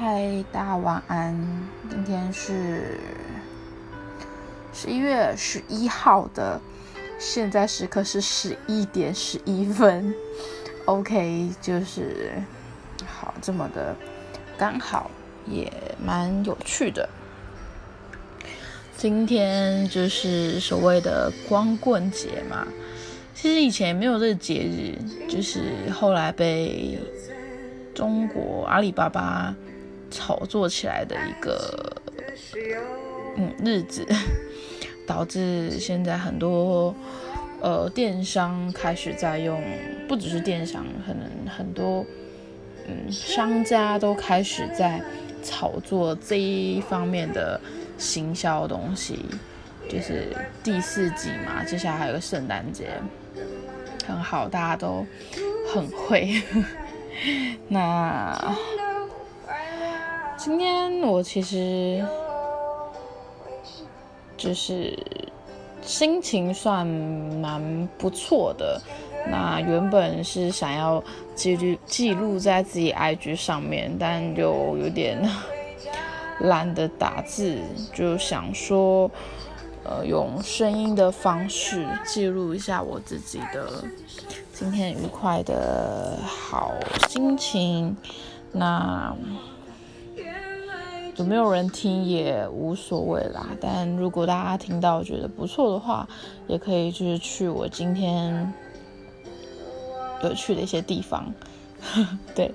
嗨，大家晚安。今天是十一月十一号的，现在时刻是十一点十一分。OK，就是好这么的刚好，也蛮有趣的。今天就是所谓的光棍节嘛，其实以前没有这个节日，就是后来被中国阿里巴巴炒作起来的一个嗯日子，导致现在很多呃电商开始在用，不只是电商，可能很多嗯商家都开始在炒作这一方面的。行销东西就是第四季嘛，接下来还有个圣诞节，很好，大家都很会。那今天我其实就是心情算蛮不错的。那原本是想要记录记录在自己 IG 上面，但就有点。懒得打字，就想说，呃，用声音的方式记录一下我自己的今天愉快的好心情。那有没有人听也无所谓啦。但如果大家听到觉得不错的话，也可以就是去我今天有去的一些地方，对。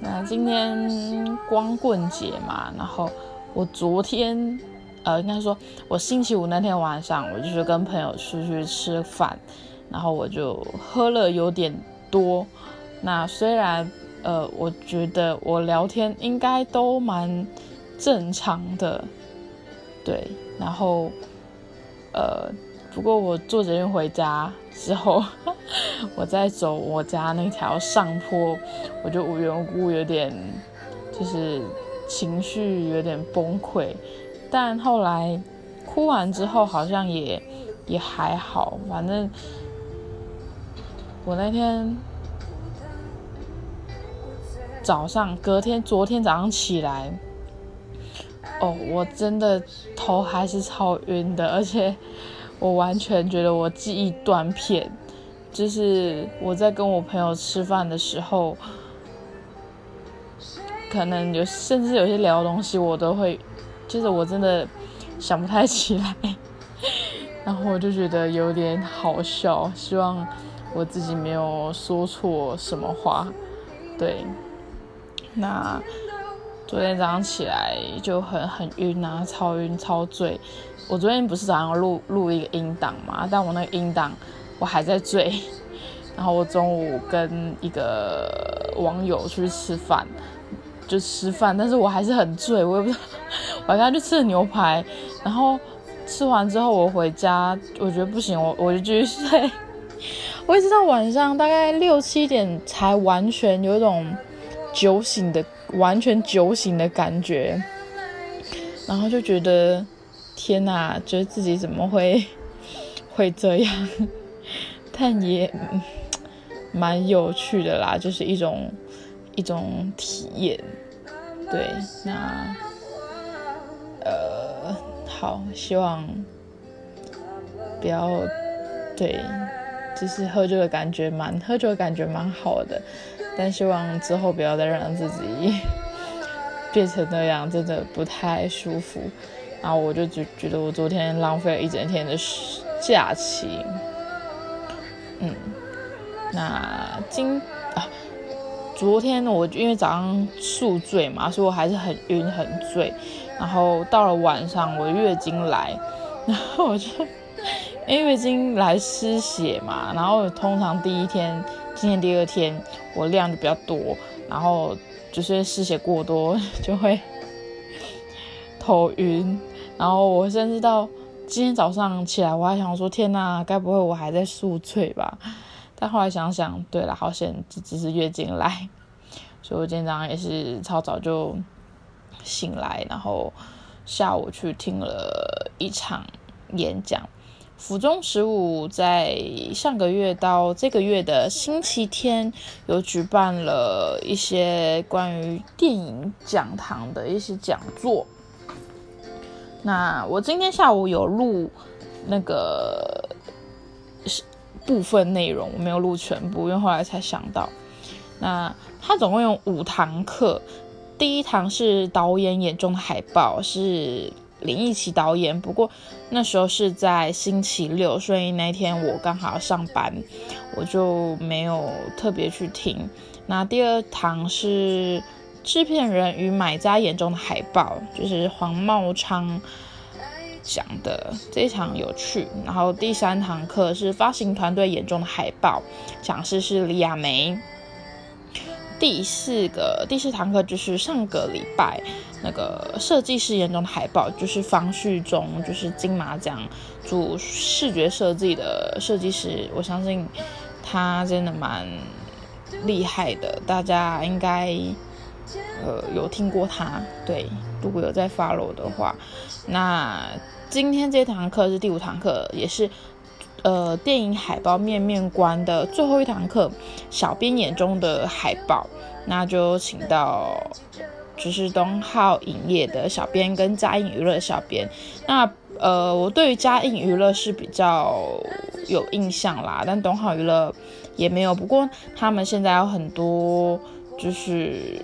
那今天光棍节嘛，然后我昨天，呃，应该说我星期五那天晚上，我就是跟朋友出去吃饭，然后我就喝了有点多。那虽然，呃，我觉得我聊天应该都蛮正常的，对，然后，呃。不过我坐捷运回家之后，我在走我家那条上坡，我就无缘无故有点，就是情绪有点崩溃。但后来哭完之后，好像也也还好。反正我那天早上，隔天昨天早上起来，哦，我真的头还是超晕的，而且。我完全觉得我记忆断片，就是我在跟我朋友吃饭的时候，可能有甚至有些聊东西我都会，就是我真的想不太起来，然后我就觉得有点好笑，希望我自己没有说错什么话，对，那。昨天早上起来就很很晕啊，超晕超醉。我昨天不是早上录录一个音档嘛，但我那个音档我还在醉。然后我中午跟一个网友出去吃饭，就吃饭，但是我还是很醉，我也不知道。晚上去吃了牛排，然后吃完之后我回家，我觉得不行，我我就继续睡。我一直到晚上大概六七点才完全有一种酒醒的。完全酒醒的感觉，然后就觉得天哪，觉得自己怎么会 会这样？但也蛮有趣的啦，就是一种一种体验。对，那呃，好，希望不要对，就是喝酒的感觉蛮喝酒的感觉蛮好的。但希望之后不要再让自己 变成那样，真的不太舒服。然后我就觉觉得我昨天浪费了一整天的假期。嗯，那今啊，昨天我因为早上宿醉嘛，所以我还是很晕很醉。然后到了晚上，我月经来，然后我就因为月经来失血嘛，然后通常第一天。今天第二天，我量就比较多，然后就是失血过多 就会头晕，然后我甚至到今天早上起来，我还想说天哪，该不会我还在宿醉吧？但后来想想，对了，好险只只是月经来，所以我今天早上也是超早就醒来，然后下午去听了一场演讲，府中十五在上个月到这个月的星期天，有举办了一些关于电影讲堂的一些讲座。那我今天下午有录那个部分内容，我没有录全部，因为后来才想到。那他总共有五堂课，第一堂是导演眼中的海报，是。林奕奇导演，不过那时候是在星期六，所以那天我刚好上班，我就没有特别去听。那第二堂是制片人与买家眼中的海报，就是黄茂昌讲的，非常有趣。然后第三堂课是发行团队眼中的海报，讲师是李亚梅。第四个第四堂课就是上个礼拜那个设计师眼中的海报，就是方旭中，就是金马奖主视觉设计的设计师，我相信他真的蛮厉害的，大家应该呃有听过他，对，如果有在 follow 的话，那今天这堂课是第五堂课，也是。呃，电影海报面面观的最后一堂课，小编眼中的海报，那就请到就是东浩影业的小编跟嘉映娱乐小编。那呃，我对于嘉映娱乐是比较有印象啦，但东浩娱乐也没有。不过他们现在有很多就是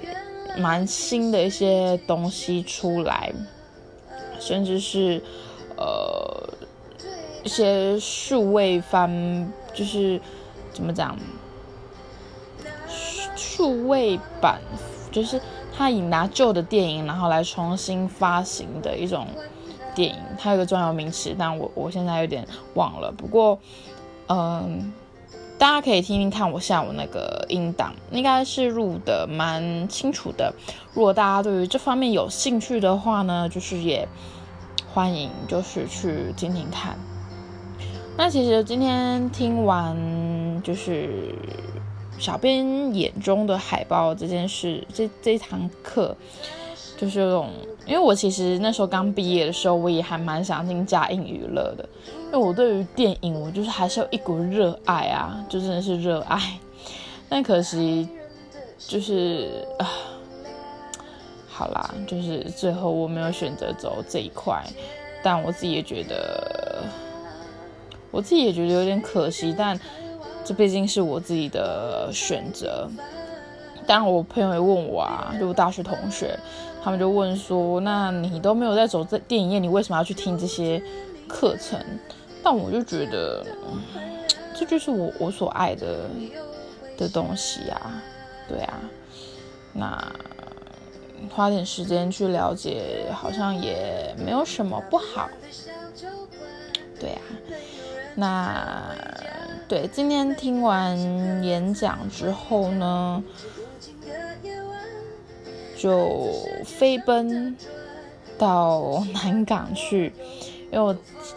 蛮新的一些东西出来，甚至是呃。一些数位翻就是怎么讲，数位版就是他以拿旧的电影，然后来重新发行的一种电影，它有个专有名词，但我我现在有点忘了。不过，嗯，大家可以听听看我下午那个音档，应该是录的蛮清楚的。如果大家对于这方面有兴趣的话呢，就是也欢迎就是去听听看。那其实今天听完就是小编眼中的海报这件事，这这堂课就是有种，因为我其实那时候刚毕业的时候，我也还蛮想进嘉映娱乐的，因为我对于电影，我就是还是有一股热爱啊，就真的是热爱。但可惜就是啊，好啦，就是最后我没有选择走这一块，但我自己也觉得。我自己也觉得有点可惜，但这毕竟是我自己的选择。当然，我朋友也问我啊，就大学同学，他们就问说：“那你都没有在走这电影业，你为什么要去听这些课程？”但我就觉得，这就是我我所爱的的东西啊，对啊。那花点时间去了解，好像也没有什么不好，对啊。那对，今天听完演讲之后呢，就飞奔到南港去，因为我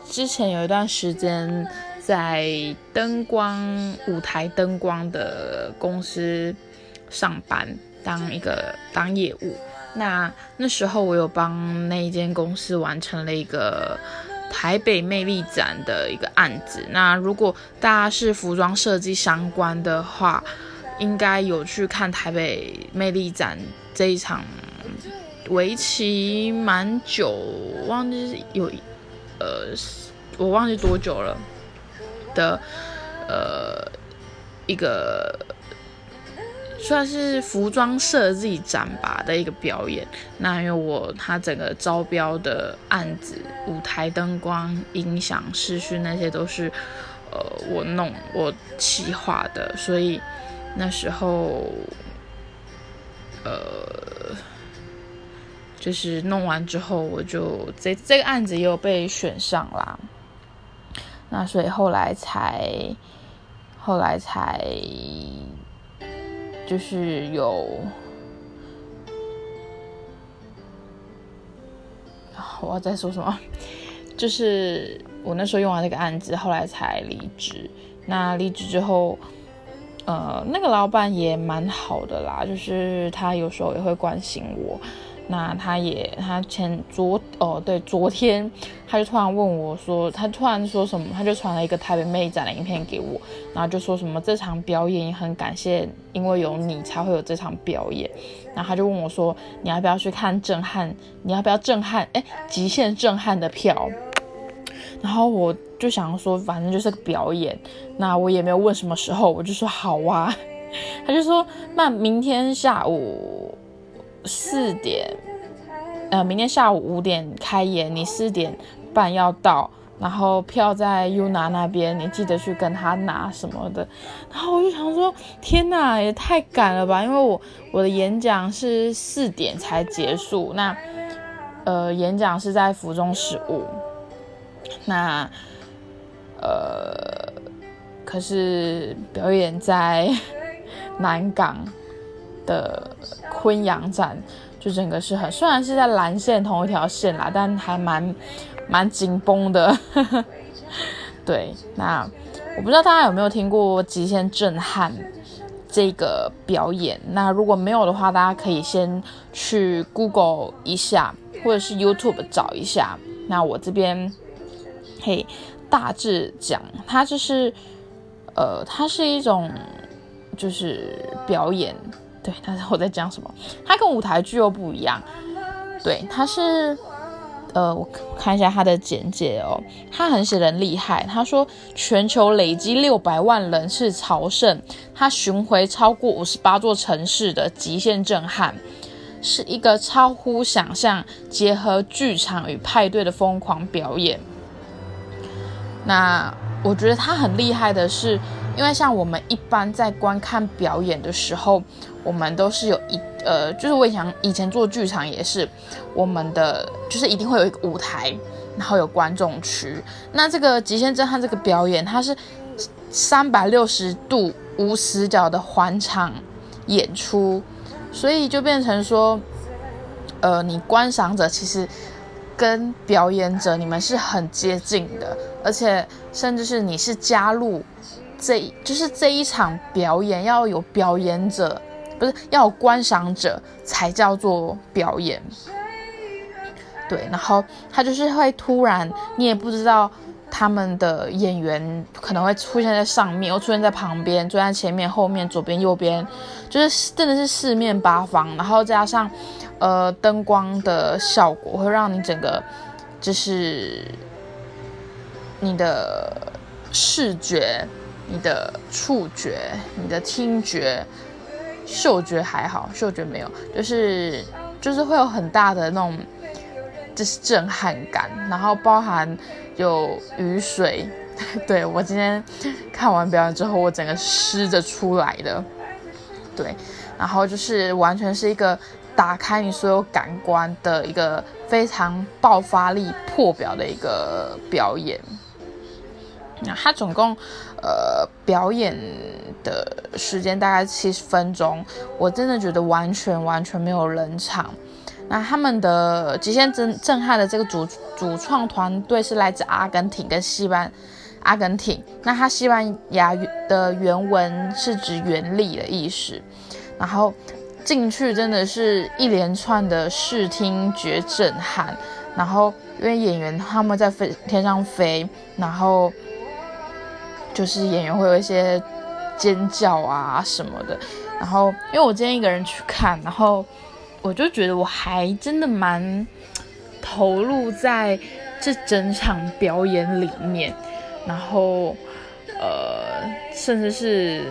之前有一段时间在灯光舞台灯光的公司上班，当一个当业务。那那时候我有帮那一间公司完成了一个。台北魅力展的一个案子，那如果大家是服装设计相关的话，应该有去看台北魅力展这一场，为期蛮久，忘记有，呃，我忘记多久了的，呃，一个。算是服装设计展吧的一个表演。那因为我他整个招标的案子，舞台灯光、音响、视讯那些都是，呃，我弄我企划的，所以那时候，呃，就是弄完之后，我就这 这个案子也有被选上啦。那所以后来才，后来才。就是有，我要再说什么？就是我那时候用完那个案子，后来才离职。那离职之后，呃，那个老板也蛮好的啦，就是他有时候也会关心我。那他也他前昨哦对昨天他就突然问我说，他突然说什么，他就传了一个台北妹展的影片给我，然后就说什么这场表演也很感谢，因为有你才会有这场表演。然后他就问我说，你要不要去看震撼？你要不要震撼？哎，极限震撼的票。然后我就想说，反正就是个表演，那我也没有问什么时候，我就说好啊。他就说，那明天下午四点，呃，明天下午五点开演，你四点半要到，然后票在 UNA 那边，你记得去跟他拿什么的。然后我就想说，天哪，也太赶了吧！因为我我的演讲是四点才结束，那呃，演讲是在府中十五，那呃，可是表演在。南港的昆阳站，就整个是很，虽然是在蓝线同一条线啦，但还蛮蛮紧绷的。对，那我不知道大家有没有听过《极限震撼》这个表演？那如果没有的话，大家可以先去 Google 一下，或者是 YouTube 找一下。那我这边可以大致讲，它就是呃，它是一种。就是表演，对，但是我在讲什么？它跟舞台剧又不一样，对，它是，呃，我看一下它的简介哦，它很写人厉害，他说全球累积六百万人次朝圣，他巡回超过五十八座城市的极限震撼，是一个超乎想象，结合剧场与派对的疯狂表演。那我觉得他很厉害的是。因为像我们一般在观看表演的时候，我们都是有一呃，就是我想以前做剧场也是，我们的就是一定会有一个舞台，然后有观众区。那这个极限震撼这个表演，它是三百六十度无死角的环场演出，所以就变成说，呃，你观赏者其实跟表演者你们是很接近的，而且甚至是你是加入。这就是这一场表演要有表演者，不是要有观赏者才叫做表演。对，然后他就是会突然，你也不知道他们的演员可能会出现在上面，又出现在旁边，坐在前面、后面、左边、右边，就是真的是四面八方，然后加上呃灯光的效果，会让你整个就是你的视觉。你的触觉、你的听觉、嗅觉还好，嗅觉没有，就是就是会有很大的那种，就是震撼感，然后包含有雨水，对我今天看完表演之后，我整个湿着出来的，对，然后就是完全是一个打开你所有感官的一个非常爆发力破表的一个表演。那他总共，呃，表演的时间大概七十分钟，我真的觉得完全完全没有冷场。那他们的极限震震撼的这个主主创团队是来自阿根廷跟西班阿根廷。那他西班牙的原文是指原力的意思。然后进去真的是一连串的视听觉震撼。然后因为演员他们在飞天上飞，然后。就是演员会有一些尖叫啊什么的，然后因为我今天一个人去看，然后我就觉得我还真的蛮投入在这整场表演里面，然后呃，甚至是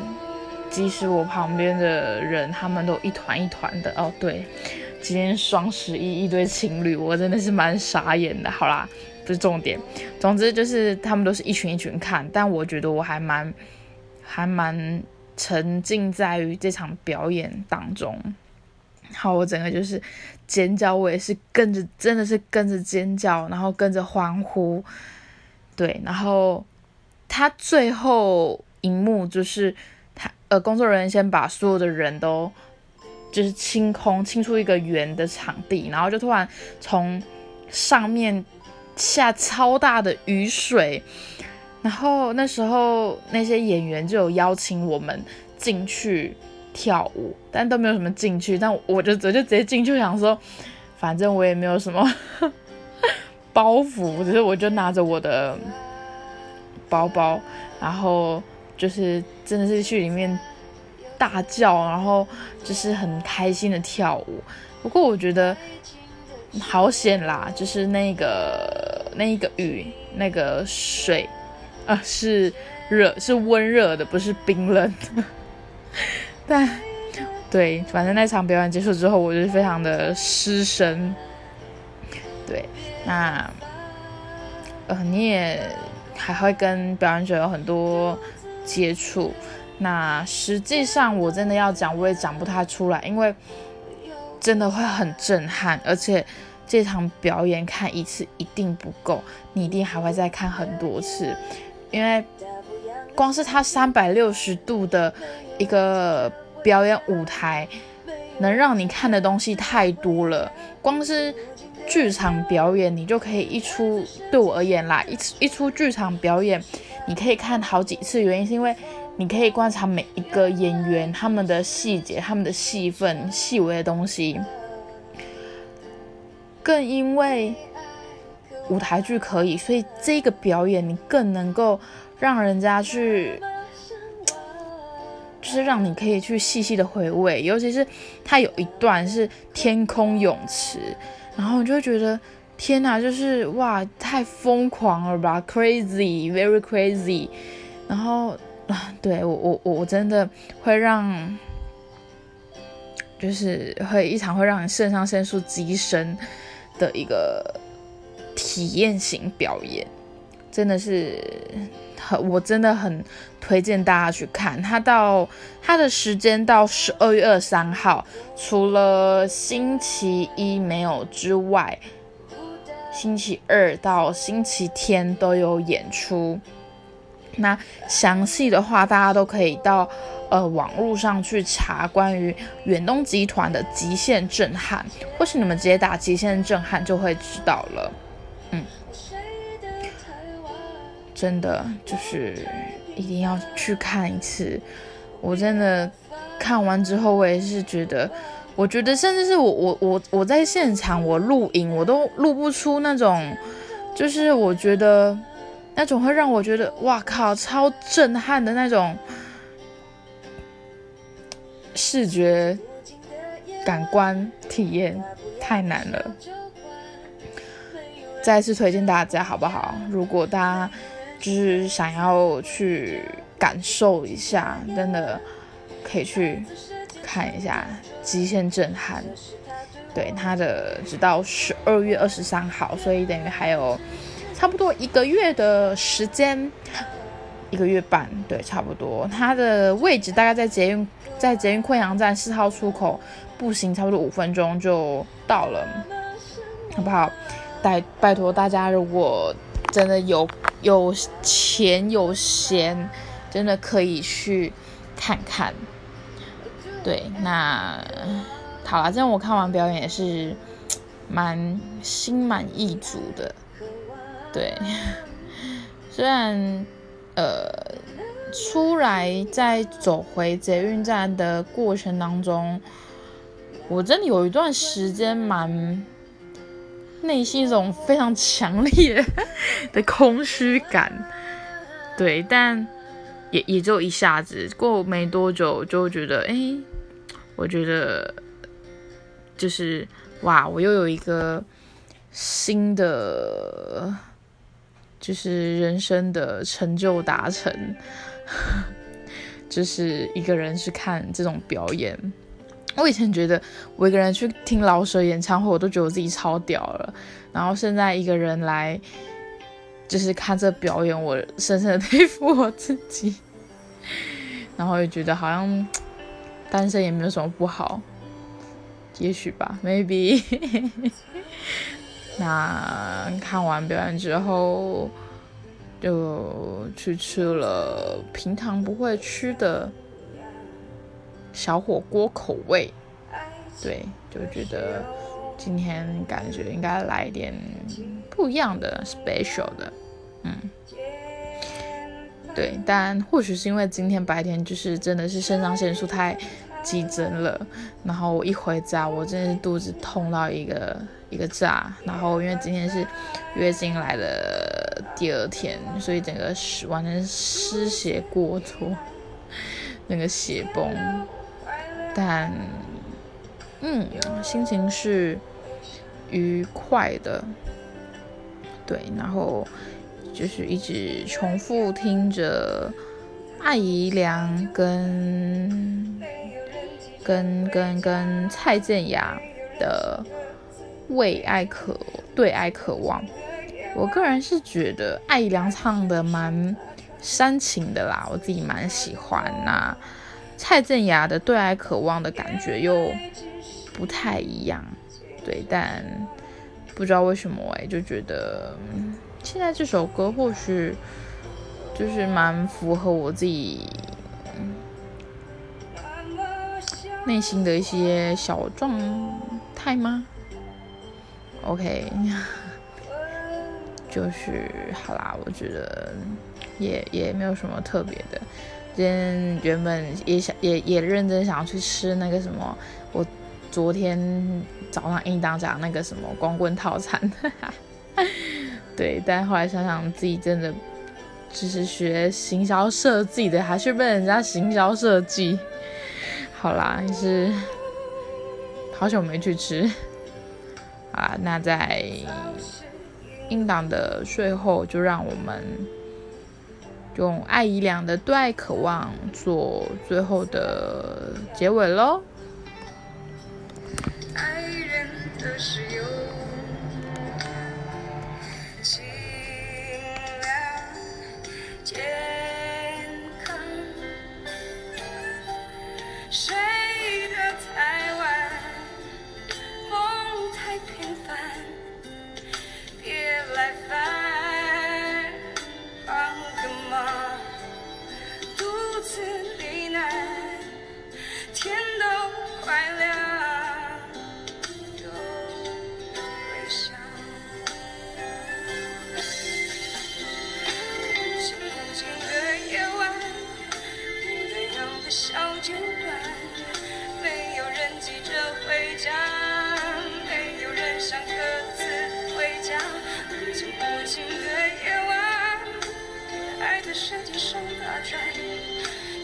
即使我旁边的人他们都一团一团的哦，对，今天双十一一堆情侣，我真的是蛮傻眼的。好啦。不是重点，总之就是他们都是一群一群看，但我觉得我还蛮还蛮沉浸在于这场表演当中。好，我整个就是尖叫，我也是跟着，真的是跟着尖叫，然后跟着欢呼。对，然后他最后一幕就是他呃，工作人员先把所有的人都就是清空，清出一个圆的场地，然后就突然从上面。下超大的雨水，然后那时候那些演员就有邀请我们进去跳舞，但都没有什么进去。但我就我就直接进去，想说反正我也没有什么 包袱，只是我就拿着我的包包，然后就是真的是去里面大叫，然后就是很开心的跳舞。不过我觉得好险啦，就是那个那一个雨，那个水啊是热，是温热的，不是冰冷的。但对，反正那场表演结束之后，我就是非常的失声。对，那呃，你也还会跟表演者有很多接触。那实际上我真的要讲，我也讲不太出来，因为真的会很震撼，而且这场表演看一次一定不够，你一定还会再看很多次，因为光是它三百六十度的一个。表演舞台能让你看的东西太多了，光是剧场表演，你就可以一出。对我而言啦，一一出剧场表演，你可以看好几次。原因是因为你可以观察每一个演员他们的细节、他们的戏份、细微的东西。更因为舞台剧可以，所以这个表演你更能够让人家去。就是让你可以去细细的回味，尤其是它有一段是天空泳池，然后你就会觉得天哪，就是哇，太疯狂了吧，crazy，very crazy。然后，对我我我我真的会让，就是会一场会让你肾上腺素激升的一个体验型表演，真的是。我真的很推荐大家去看它。到它的时间到十二月二三号，除了星期一没有之外，星期二到星期天都有演出。那详细的话，大家都可以到呃网络上去查关于远东集团的极限震撼，或是你们直接打极限震撼就会知道了。嗯。真的就是一定要去看一次，我真的看完之后，我也是觉得，我觉得甚至是我我我我在现场我录影，我都录不出那种，就是我觉得那种会让我觉得哇靠超震撼的那种视觉感官体验，太难了。再次推荐大家好不好？如果大家。就是想要去感受一下，真的可以去看一下《极限震撼》。对，它的直到十二月二十三号，所以等于还有差不多一个月的时间，一个月半，对，差不多。它的位置大概在捷运，在捷运昆阳站四号出口，步行差不多五分钟就到了，好不好？拜拜托大家，如果真的有。有钱有闲，真的可以去看看。对，那好了，这样我看完表演也是蛮心满意足的。对，虽然呃，出来在走回捷运站的过程当中，我真的有一段时间蛮。内心一种非常强烈的空虚感，对，但也也就一下子过没多久，就觉得，哎，我觉得就是哇，我又有一个新的，就是人生的成就达成，就是一个人去看这种表演。我以前觉得我一个人去听老舍演唱会，我都觉得我自己超屌了。然后现在一个人来，就是看这表演，我深深的 佩服我自己。然后也觉得好像单身也没有什么不好，也许吧，maybe。那看完表演之后，就去吃了平常不会吃的。小火锅口味，对，就觉得今天感觉应该来点不一样的 special 的，嗯，对，但或许是因为今天白天就是真的是肾上腺素太激增了。然后我一回家，我真的是肚子痛到一个一个炸。然后因为今天是月经来的第二天，所以整个是完全失血过多，那个血崩。但，嗯，心情是愉快的。对，然后就是一直重复听着艾怡良跟跟跟跟蔡健雅的《为爱渴对爱渴望》。我个人是觉得艾怡良唱的蛮煽情的啦，我自己蛮喜欢。那蔡健雅的《对爱渴望》的感觉又不太一样，对，但。不知道为什么哎，就觉得现在这首歌或许就是蛮符合我自己内心的一些小状态吗？OK，就是好啦，我觉得也也没有什么特别的。今天原本也想也也认真想要去吃那个什么我。昨天早上应当讲那个什么光棍套餐，对，但后来想想自己真的只是学行销设计的，还是被人家行销设计。好啦，也是好久没去吃。那在应当的最后，就让我们用爱姨娘的对爱渴望做最后的结尾喽。的石油，酒馆没有人急着回家没有人想各自回家在这无尽的夜晚爱在舌尖上打转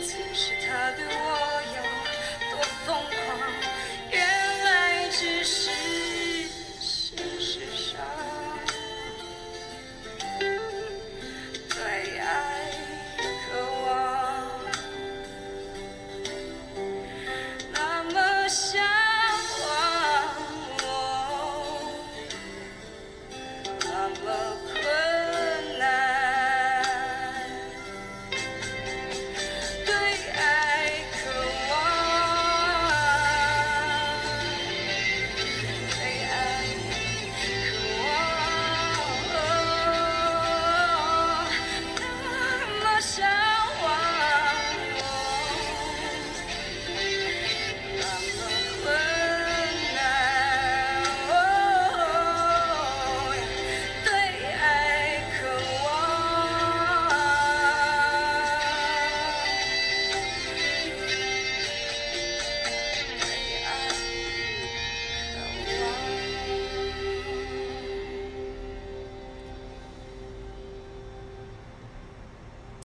此时他对我